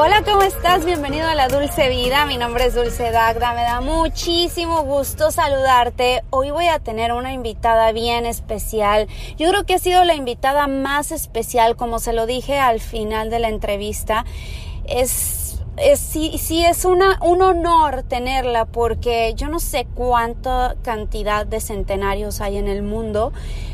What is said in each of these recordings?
Hola, ¿cómo estás? Bienvenido a la Dulce Vida. Mi nombre es Dulce Dagda. Me da muchísimo gusto saludarte. Hoy voy a tener una invitada bien especial. Yo creo que ha sido la invitada más especial, como se lo dije al final de la entrevista. Es es, sí, sí es una, un honor tenerla porque yo no sé cuánta cantidad de centenarios hay en el mundo.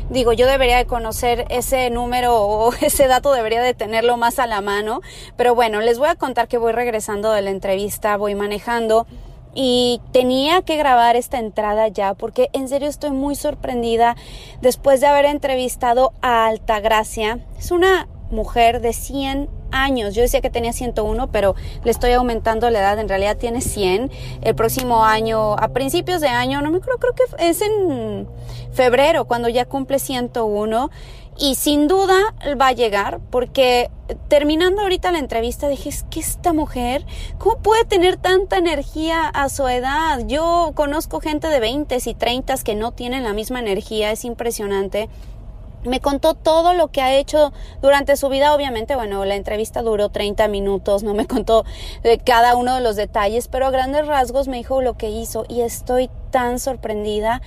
Digo, yo debería de conocer ese número o ese dato debería de tenerlo más a la mano. Pero bueno, les voy a contar que voy regresando de la entrevista, voy manejando y tenía que grabar esta entrada ya porque en serio estoy muy sorprendida después de haber entrevistado a Altagracia. Es una mujer de 100 años. Yo decía que tenía 101, pero le estoy aumentando la edad. En realidad tiene 100. El próximo año, a principios de año, no me creo, creo que es en febrero, cuando ya cumple 101. Y sin duda va a llegar, porque terminando ahorita la entrevista dije, es que esta mujer, ¿cómo puede tener tanta energía a su edad? Yo conozco gente de 20 y 30 que no tienen la misma energía, es impresionante me contó todo lo que ha hecho durante su vida. Obviamente, bueno, la entrevista duró 30 minutos, no me contó de cada uno de los detalles, pero a grandes rasgos me dijo lo que hizo y estoy tan sorprendida.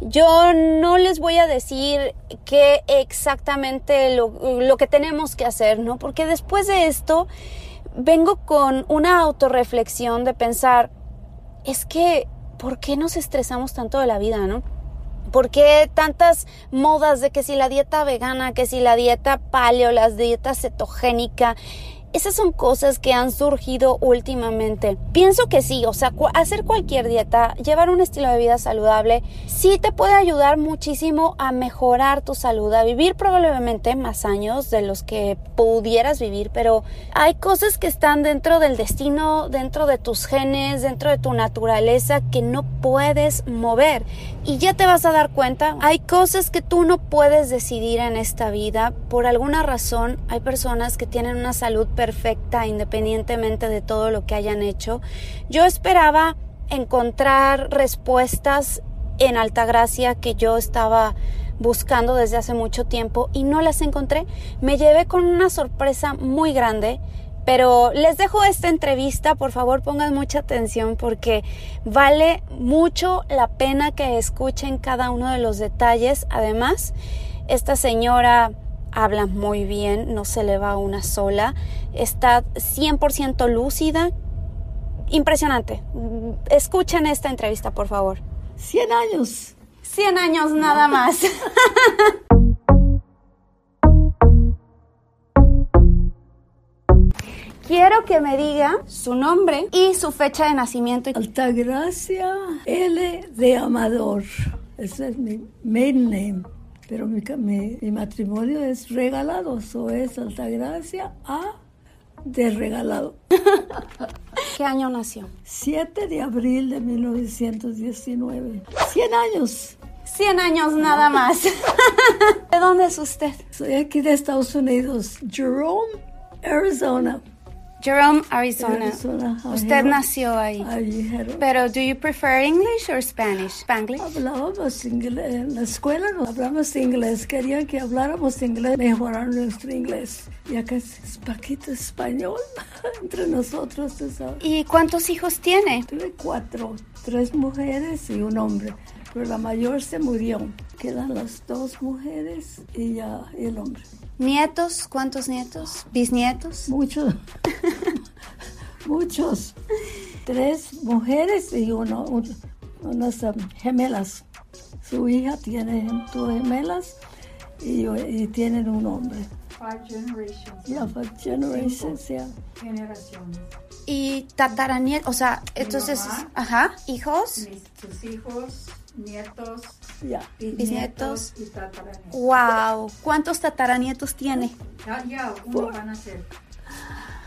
Yo no les voy a decir qué exactamente lo, lo que tenemos que hacer, ¿no? Porque después de esto vengo con una autorreflexión de pensar, es que, ¿por qué nos estresamos tanto de la vida, no? ¿Por qué tantas modas de que si la dieta vegana, que si la dieta paleo, las dietas cetogénica? Esas son cosas que han surgido últimamente. Pienso que sí, o sea, hacer cualquier dieta, llevar un estilo de vida saludable, sí te puede ayudar muchísimo a mejorar tu salud, a vivir probablemente más años de los que pudieras vivir, pero hay cosas que están dentro del destino, dentro de tus genes, dentro de tu naturaleza que no puedes mover. Y ya te vas a dar cuenta, hay cosas que tú no puedes decidir en esta vida. Por alguna razón, hay personas que tienen una salud independientemente de todo lo que hayan hecho. Yo esperaba encontrar respuestas en Altagracia que yo estaba buscando desde hace mucho tiempo y no las encontré. Me llevé con una sorpresa muy grande, pero les dejo esta entrevista, por favor pongan mucha atención porque vale mucho la pena que escuchen cada uno de los detalles. Además, esta señora habla muy bien, no se le va una sola, está 100% lúcida. Impresionante. Escuchen esta entrevista, por favor. 100 años. 100 años nada más. Quiero que me diga su nombre y su fecha de nacimiento. Altagracia L. de Amador. Ese es mi maiden name. Pero mi, mi, matrimonio es regalado, eso es Altagracia A de regalado. ¿Qué año nació? 7 de abril de 1919. 100 años. 100 años nada más. ¿De dónde es usted? Soy aquí de Estados Unidos, Jerome, Arizona. Jerome, Arizona. Usted nació ahí. Pero, ¿do you prefer English or Spanish? Spanglish. Hablábamos inglés. En la escuela no hablamos inglés. Querían que habláramos inglés, mejorar nuestro inglés. Y acá es paquito español entre nosotros, ¿Y cuántos hijos tiene? Tuve cuatro. Tres mujeres y un hombre. Pero la mayor se murió. Quedan las dos mujeres y ya y el hombre. ¿Nietos? ¿Cuántos nietos? ¿Bisnietos? Muchos. Muchos. Tres mujeres y uno, unas um, gemelas. Su hija tiene dos gemelas y, y tienen un hombre. Five generations. Yeah, five generations, yeah. Generaciones. Y tataranietos, o sea, entonces, ajá, hijos. Mis, tus hijos, nietos, ya. bisnietos, y tataranietos. Wow, ¿cuántos tataranietos tiene? Ya, ya, uno van a ser.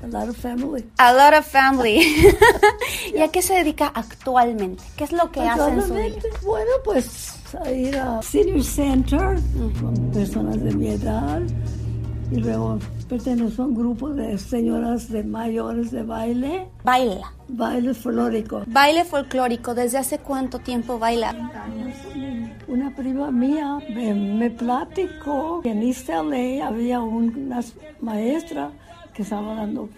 A lot of family. A lot of family. ¿Y a qué se dedica actualmente? ¿Qué es lo que hace en su vida? Bueno, pues a ir a Senior Center con personas de mi edad y luego pertenezco a un grupo de señoras de mayores de baile, Baila. baile folclórico. Baile folclórico. ¿Desde hace cuánto tiempo baila? Una prima mía me, me platicó que en East LA había una maestra que estaba dando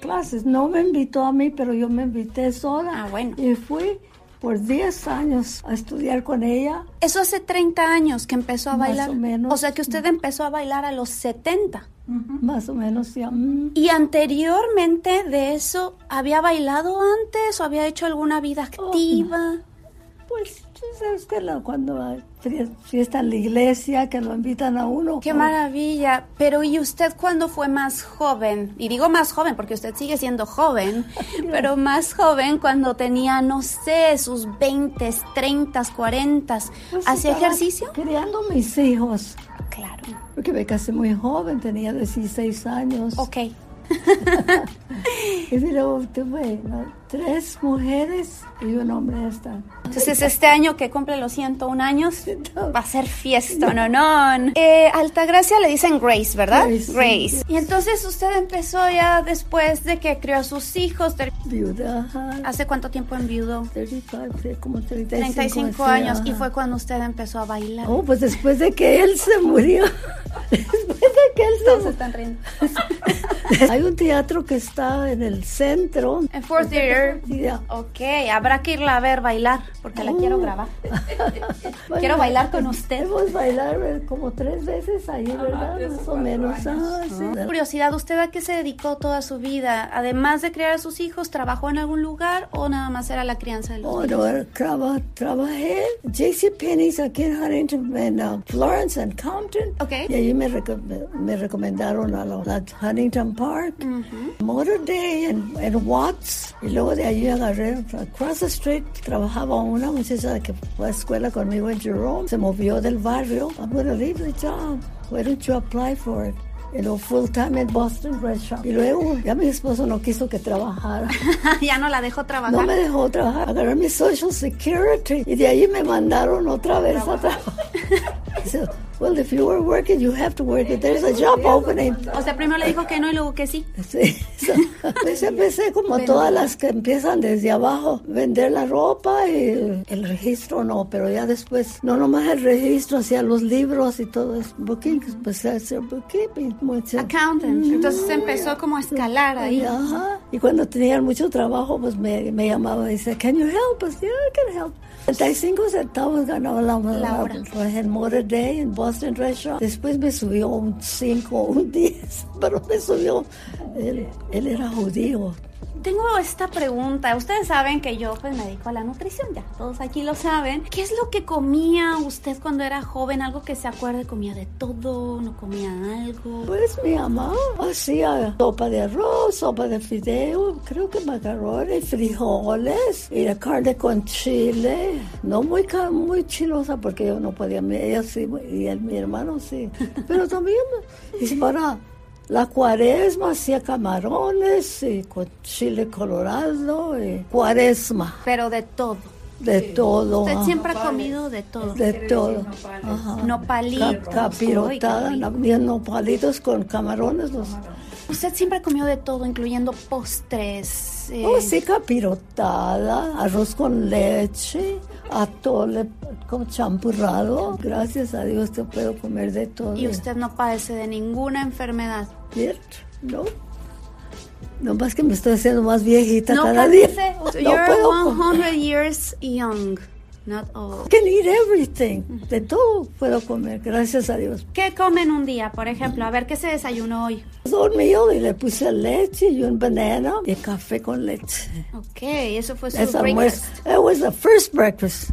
clases. No me invitó a mí, pero yo me invité sola. Ah, bueno. Y fui por 10 años a estudiar con ella. Eso hace 30 años que empezó a Más bailar. o menos. sea que usted empezó a bailar a los 70. Más o menos, ya. mm, ¿Y anteriormente de eso había bailado antes o había hecho alguna vida activa? Pues, que cuando hay fiesta en la iglesia, que lo invitan a uno. Qué pues, maravilla. Pero ¿y usted cuando fue más joven? Y digo más joven porque usted sigue siendo joven, pero más joven cuando tenía, no sé, sus 20, 30, 40. pues, ¿Hacía ejercicio? Criando mis hijos. Claro. Porque me casé muy joven, tenía 16 años. Ok. Y luego tuve ¿no? tres mujeres y un hombre hasta. Entonces este año que cumple los 101 años va a ser fiesta, no, no. Eh, Altagracia le dicen Grace, ¿verdad? Grace, sí. Y entonces usted empezó ya después de que crió a sus hijos. de- Viuda, ajá, ¿Hace cuánto tiempo enviudó? 35, sí, como 35, 35 sí, años. Y ajá. fue cuando usted empezó a bailar. Oh, pues después de que él se murió. después Todos están riendo. Hay un teatro que está en el centro. En Fourth Theater. Ok, habrá que irla a ver bailar, porque la quiero grabar. Bueno, Quiero bailar con usted. Hemos bailado eh, como tres veces ahí, ¿verdad? Más o menos. Ah, sí. Curiosidad, ¿usted a qué se dedicó toda su vida? Además de criar a sus hijos, ¿trabajó en algún lugar o nada más era la crianza de los Oh, hijos? no, era- traba- trabajé en J.C. Penney's aquí en Huntington, en uh, Florence and Compton. Ok. Y allí me, reco- me recomendaron a la, Huntington Park, Motor Day en, en Watts. Y luego de allí agarré across the street. Trabajaba una muchacha que fue a escuela conmigo en Jerome. Se movió del barrio. I'm going to leave the job. Why don't you apply for it? Y luego full time en Boston Red Shop. Y luego ya mi esposo no quiso que trabajara. ya no la dejó trabajar. No me dejó trabajar, agarré mi Social Security y de ahí me mandaron otra vez a trabajar. Well, if you were working, you have to work. If there's a job opening. O sea, primero le dijo que no y luego que sí. Sí, pues empecé como todas las que empiezan desde abajo, vender la ropa y el registro no, pero ya después, no nomás el registro, hacía los libros y todo eso, booking, empecé a hacer bookkeeping. mucho. Accountant. Entonces empezó como a escalar ahí. Ajá. Y cuando tenían mucho trabajo, pues me, me llamaba y decía, can you help us? Yeah, I can help. 35 centavos ganaba la, La hora. pues, en Motor Day, en Boston Restaurant. Después me subió un 5 un 10, pero me subió, él, él era judío. Tengo esta pregunta. Ustedes saben que yo pues me dedico a la nutrición, ya todos aquí lo saben. ¿Qué es lo que comía usted cuando era joven? Algo que se acuerde, comía de todo, no comía algo. Pues mi mamá hacía sopa de arroz, sopa de fideo, creo que macarrones, frijoles y la carne con chile. No muy, muy chilosa porque yo no podía, ella sí y mi hermano sí. Pero también y para la cuaresma hacía camarones y con chile colorado y cuaresma, Pero de todo. de todo. Usted ajá, siempre ha comido de todo. de todo. Nopalitos. Cap- capirotada, había nopalitos con camarones. Los, Usted siempre comió de todo, incluyendo postres. eh, Oh, sí, capirotada, arroz con leche, atole con champurrado. Gracias a Dios te puedo comer de todo. Y usted no padece de ninguna enfermedad. ¿Cierto? ¿No? No más que me estoy haciendo más viejita No cada día. No You're puedo comer. 100 years young, not. I can eat everything. De todo puedo comer, gracias a Dios. ¿Qué comen un día, por ejemplo? A ver, ¿qué se desayunó hoy? Dormido y le puse leche y un banana y café con leche. Ok, eso fue su That's breakfast. That was the first breakfast.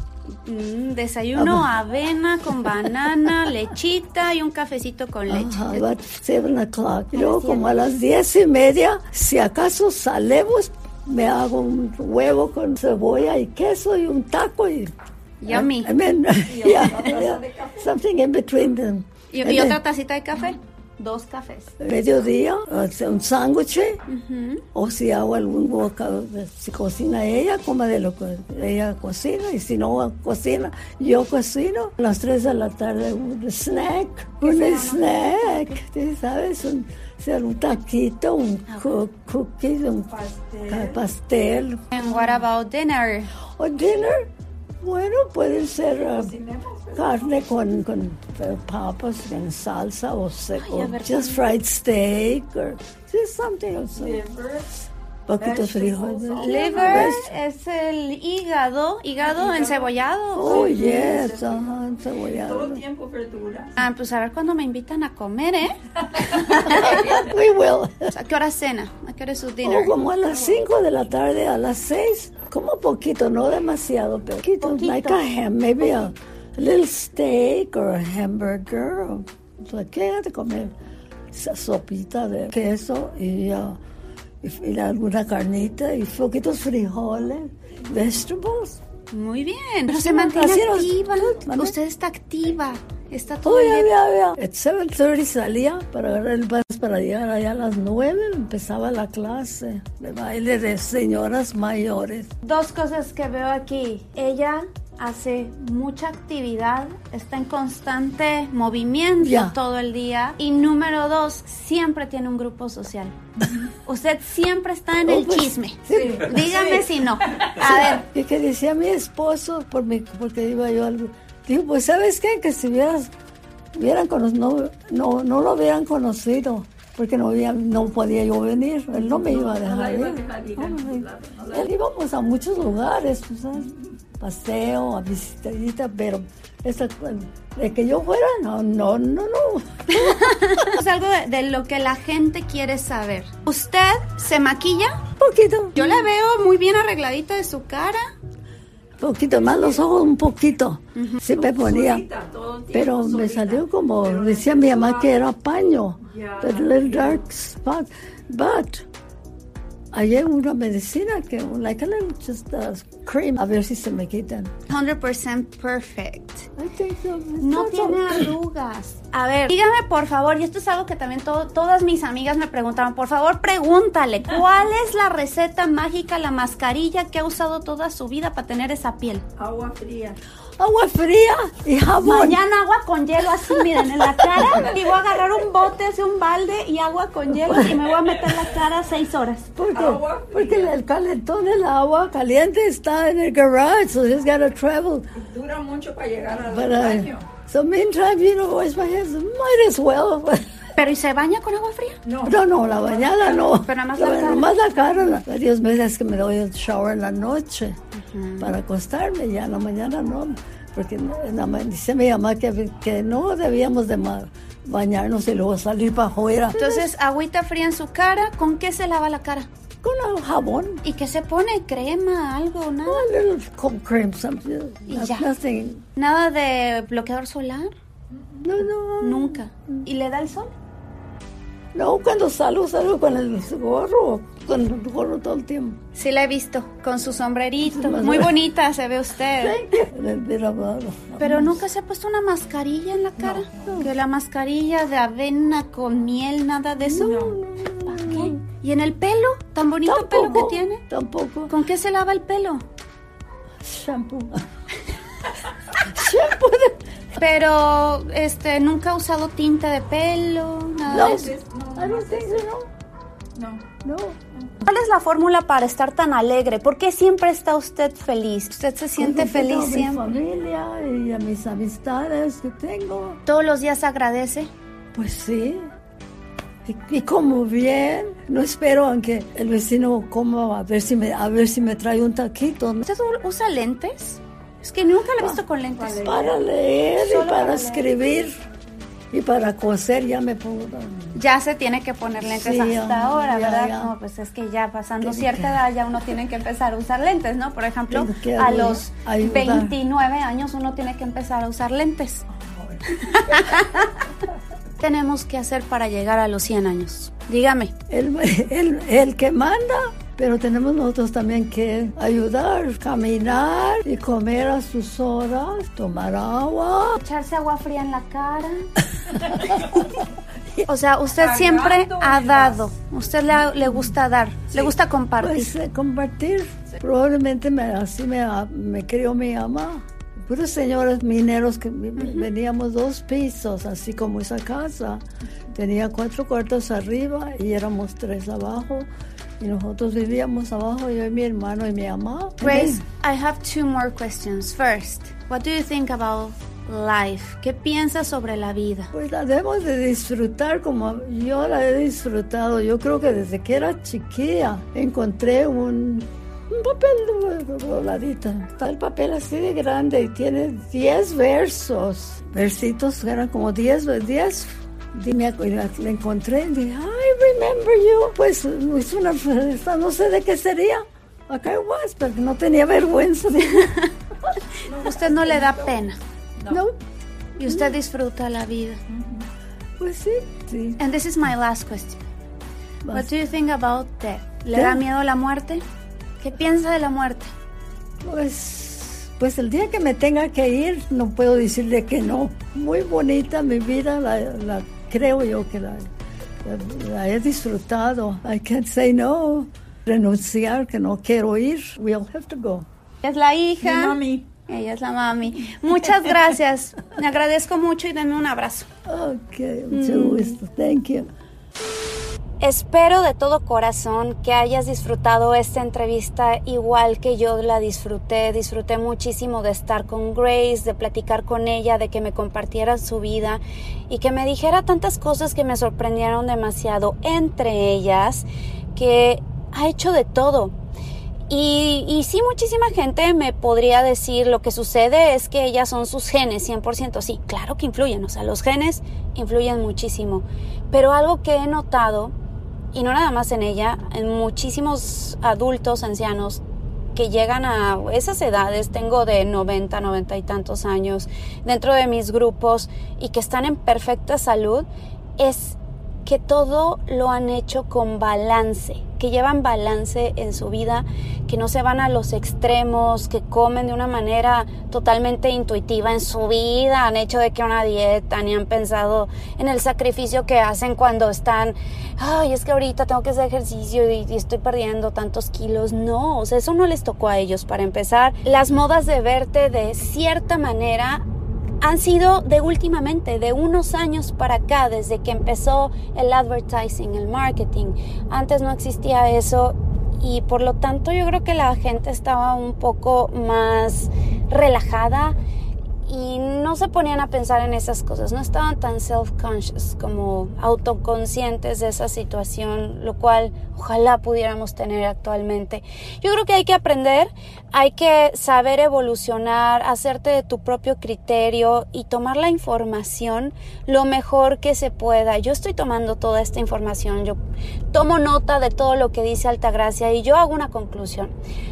Mm, desayuno, avena con banana, lechita y un cafecito con leche. Ajá, about seven o'clock. Y luego como a las diez y media, si acaso salemos, me hago un huevo con cebolla y queso y un taco y... Yummy. I mean, yeah, yeah, something in between them. ¿Y, y otra tacita de café? Dos cafés. Mediodía, un sándwich, o si hago algún bocado, si cocina ella, come de lo que ella cocina, y si no cocina, yo cocino. A las 3 de la tarde, un snack, un snack, ¿sí ¿sabes? Un, sea un taquito, un cu- cookie, un Pastel. pastel. And what about dinner? O dinner, bueno, puede ser uh, carne con, con papas en salsa o, se- Ay, o a just fried steak or just something or Poquitos frijoles. Liver es el hígado, hígado encebollado. Oh, yes, ajá, Todo encebollado. tiempo verduras. Ah, pues a ver cuándo me invitan a comer, ¿eh? We will. ¿A qué hora cena? ¿A qué hora es su dinner? O como a las 5 de la tarde, a las 6, como poquito, no demasiado, pero poquito, Poquito. like a ham, maybe a little steak or a hamburger. O, o sea, ¿qué de comer? Esa sopita de queso y, uh, y, y alguna carnita y poquitos frijoles, vegetables. Muy bien. Pero se mantiene activa. Usted está activa. Está todo Oh, el ya, día. ya, ya. At 7.30 salía para agarrar el bus para llegar allá a las 9. Empezaba la clase de baile de señoras mayores. Dos cosas que veo aquí. Ella hace mucha actividad, está en constante movimiento Ya. todo el día. Y número dos, siempre tiene un grupo social. Usted siempre está en Oh, el pues, chisme. sí. Dígame si no. A ver, Y que decía mi esposo, por mi, porque iba yo algo. Digo, pues, ¿sabes qué? Que si hubieras, hubieran cono- no, no, no lo hubieran conocido, porque no, había, no podía yo venir. Él no me iba a dejar la iba a ir. dejar ir a No, Él íbamos a muchos lugares, ¿sabes? Paseo, a visitadita, pero esa, de que yo fuera, no, no, no, no. es algo de, de lo que la gente quiere saber. ¿Usted se maquilla? poquito, Yo la veo muy bien arregladita de su cara. poquito, más los ojos un poquito. Sí me ponía. Solita, todo el tiempo Pero me salió como, Pero decía mi mamá que era paño, the little dark spot. But hay una medicina que, like a little just uh, cream, a ver si se me quitan. 100% perfect. I think so. No tiene arrugas. A ver, dígame por favor, y esto es algo que también to- todas mis amigas me preguntaban, por favor pregúntale, ¿cuál es la receta mágica, la mascarilla que ha usado toda su vida para tener esa piel? Agua fría. Agua fría y jabón. Mañana agua con hielo así, miren, en la cara, y voy a agarrar un bote, así un balde y agua con hielo y me voy a meter la cara seis horas. ¿Por qué? Agua Porque el calentón del agua caliente está en el garage, so he's got to travel. Dura mucho para llegar al But, baño. uh, so meantime, you know, my hands. Might as well. ¿Pero y se baña con agua fría? No. No, no, la bañada no. Pero nada más la, la cara. nomás la cara. la- Varias veces que me doy el shower en la noche para acostarme, ya en la mañana no. Porque dice mi mamá que, que no debíamos de bañarnos y luego salir para afuera. Entonces, agüita fría en su cara, ¿con qué se lava la cara? Con jabón. ¿Y qué se pone? ¿Crema? ¿Algo? ¿Nada? A little cold cream, something. Y ya. Nothing. ¿Nada de bloqueador solar? No, no. Nunca. ¿Y le da el sol? No, cuando salgo, salgo con el gorro, con el gorro todo el tiempo. Sí, la he visto, con su sombrerito. Muy bonita se ve usted. El. Pero nunca se ha puesto una mascarilla en la cara. Que la mascarilla de avena con miel, nada de eso. ¿Para qué? ¿Y en el pelo? ¿Tan bonito pelo que tiene? Tampoco. ¿Con qué se lava el pelo? Shampoo. Shampoo de... Pero, este, nunca ha usado tinta de pelo, nada No, de eso. I don't think so, No. no. No. ¿Cuál es la fórmula para estar tan alegre? ¿Por qué siempre está usted feliz? ¿Usted se siente Porque tengo feliz a mi siempre? familia y a mis amistades que tengo. ¿Todos los días agradece? Pues sí. Y, y como bien, no espero aunque el vecino coma a ver si me, a ver si me trae un taquito. ¿no? ¿Usted usa lentes? Es que nunca la he visto con lentes. Para leer y para, para leer. escribir y para coser ya me pongo. Ya se tiene que poner lentes Sí, hasta ya, ahora, ya, ¿verdad? ya. No, pues es que ya pasando cierta que- edad ya uno tiene que empezar a usar lentes, ¿no? Por ejemplo, a los ayudar. 29 años uno tiene que empezar a usar lentes. Tenemos que hacer para llegar a los 100 años. Dígame. El, el, el que manda, pero tenemos nosotros también que ayudar, caminar y comer a sus horas, tomar agua. Echarse agua fría en la cara. O sea, usted siempre ha dado. Usted le, le gusta dar, le gusta compartir. Pues eh, compartir. Probablemente me, así me, me crió mi mamá. Puros señores mineros que vi- veníamos dos pisos, así como esa casa. Tenía cuatro cuartos arriba y éramos tres abajo. Y nosotros vivíamos abajo, yo y mi hermano y mi mamá. Grace, I have two more questions. First, what do you think about life? ¿Qué piensas sobre la vida? Pues la debemos de disfrutar como yo la he disfrutado. Yo creo que desde que era chiquilla encontré un, un papel dobladita. Está el papel así de grande y tiene 10 versos. Versitos eran como 10, 10. Dime, la, la encontré y dije, I remember you. Pues es una, esta no sé de qué sería. Acá I was, pero no tenía vergüenza. Usted no le da pena no, y usted disfruta la vida. pues sí, sí. And this is my last question. What Vas. do you think about death? ¿Le da Death? miedo la muerte? ¿Qué piensa de la muerte? Pues, pues el día que me tenga que ir, no puedo decirle que no. Muy bonita mi vida, la, la- creo yo que la, la- la he disfrutado. I can't say no. Renunciar que no quiero ir. We'll have to go. Es la Mi hija. mami. Ella es la mami. Muchas gracias. Me agradezco mucho y denme un abrazo. Ok, mucho gusto. Thank you. Espero de todo corazón que hayas disfrutado esta entrevista igual que yo la disfruté. Disfruté muchísimo de estar con Grace, de platicar con ella, de que me compartiera su vida y que me dijera tantas cosas que me sorprendieron demasiado. Entre ellas, que ha hecho de todo. Y, y sí, muchísima gente me podría decir lo que sucede es que ellas son sus genes, 100%. Sí, claro que influyen, o sea, los genes influyen muchísimo. Pero algo que he notado, y no nada más en ella, en muchísimos adultos, ancianos, que llegan a esas edades, tengo de 90, 90 y tantos años, dentro de mis grupos y que están en perfecta salud, es que todo lo han hecho con balance, que llevan balance en su vida, que no se van a los extremos, que comen de una manera totalmente intuitiva en su vida, han hecho de que una dieta, ni han pensado en el sacrificio que hacen cuando están, ay, es que ahorita tengo que hacer ejercicio y, y estoy perdiendo tantos kilos. No, o sea, eso no les tocó a ellos para empezar. Las modas de verte de cierta manera han sido de últimamente, de unos años para acá, desde que empezó el advertising, el marketing. Antes no existía eso y por lo tanto yo creo que la gente estaba un poco más relajada y no se ponían a pensar en esas cosas, no estaban tan self-conscious como autoconscientes de esa situación, lo cual ojalá pudiéramos tener actualmente. Yo creo que hay que aprender, hay que saber evolucionar, hacerte de tu propio criterio y tomar la información lo mejor que se pueda. Yo estoy tomando toda esta información, yo tomo nota de todo lo que dice Altagracia y yo hago una conclusión.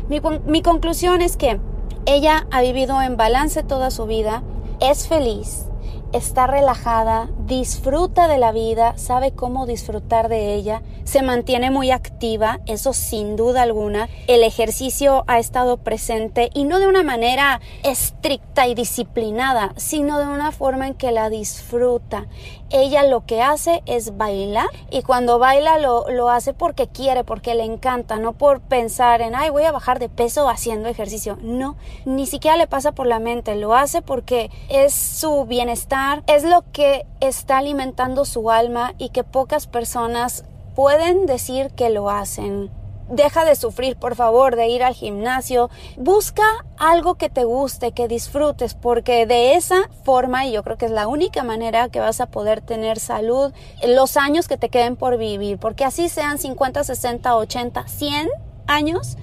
Mi, mi conclusión es que ella ha vivido en balance toda su vida, es feliz, está relajada, disfruta de la vida, sabe cómo disfrutar de ella, se mantiene muy activa, eso sin duda alguna. El ejercicio ha estado presente y no de una manera estricta y disciplinada, sino de una forma en que la disfruta. Ella lo que hace es bailar y cuando baila lo, lo hace porque quiere, porque le encanta, no por pensar en, ay, voy a bajar de peso haciendo ejercicio. No, ni siquiera le pasa por la mente, lo hace porque es su bienestar, es lo que está alimentando su alma y que pocas personas pueden decir que lo hacen. Deja de sufrir, por favor, de ir al gimnasio. Busca algo que te guste, que disfrutes, porque de esa forma, y yo creo que es la única manera que vas a poder tener salud los años que te queden por vivir, porque así sean 50, 60, 80, 100 años,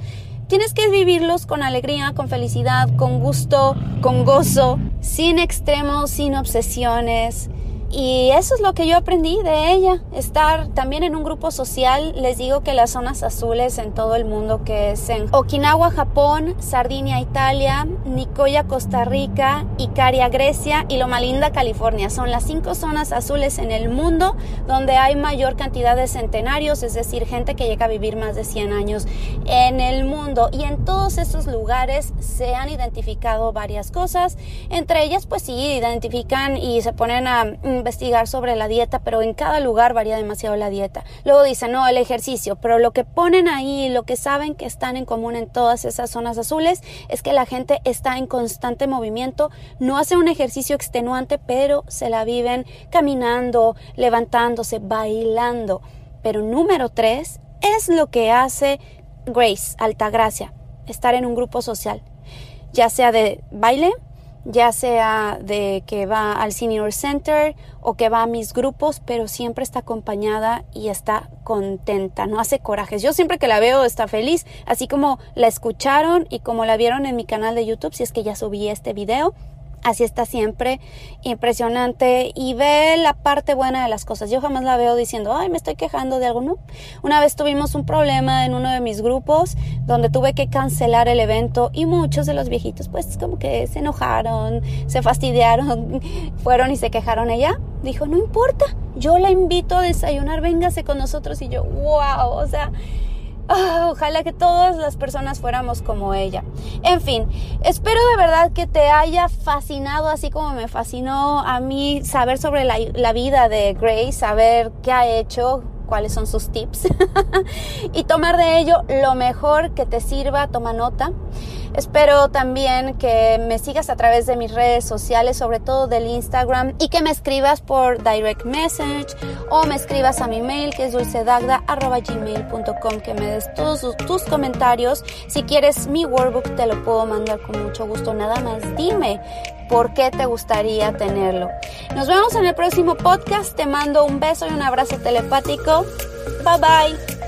tienes que vivirlos con alegría, con felicidad, con gusto, con gozo, sin extremos, sin obsesiones. Y eso es lo que yo aprendí de ella, estar también en un grupo social. Les digo que las zonas azules en todo el mundo, que es en Okinawa, Japón, Sardinia, Italia, Nicoya, Costa Rica, Icaria, Grecia y Loma Linda, California. Son las cinco zonas azules en el mundo donde hay mayor cantidad de centenarios, es decir, gente que llega a vivir más de 100 años en el mundo. Y en todos esos lugares se han identificado varias cosas. Entre ellas, pues sí, identifican y se ponen a investigar sobre la dieta, pero en cada lugar varía demasiado la dieta. Luego dicen, no, el ejercicio, pero lo que ponen ahí, lo que saben que están en común en todas esas zonas azules, es que la gente está en constante movimiento, no hace un ejercicio extenuante, pero se la viven caminando, levantándose, bailando. Pero número tres es lo que hace Grace, Altagracia, estar en un grupo social, ya sea de baile, ya sea de que va al Senior Center o que va a mis grupos, pero siempre está acompañada y está contenta, no hace corajes. Yo siempre que la veo está feliz, así como la escucharon y como la vieron en mi canal de YouTube, si es que ya subí este video, Así está siempre, impresionante y ve la parte buena de las cosas. Yo jamás la veo diciendo, ay, me estoy quejando de algo, no. Una vez tuvimos un problema en uno de mis grupos donde tuve que cancelar el evento y muchos de los viejitos pues como que se enojaron, se fastidiaron, fueron y se quejaron. Ella dijo, no importa, yo la invito a desayunar, véngase con nosotros y yo, wow, o sea Ah, ojalá que todas las personas fuéramos como ella. En fin, espero de verdad que te haya fascinado, así como me fascinó a mí saber sobre la, la vida de Grace, saber qué ha hecho, cuáles son sus tips y tomar de ello lo mejor que te sirva, toma nota. Espero también que me sigas a través de mis redes sociales, sobre todo del Instagram, y que me escribas por direct message o me escribas a mi mail que es dulcedagda.gmail.com, que me des todos tus comentarios. Si quieres mi workbook te lo puedo mandar con mucho gusto. Nada más dime por qué te gustaría tenerlo. Nos vemos en el próximo podcast. Te mando un beso y un abrazo telepático. Bye bye.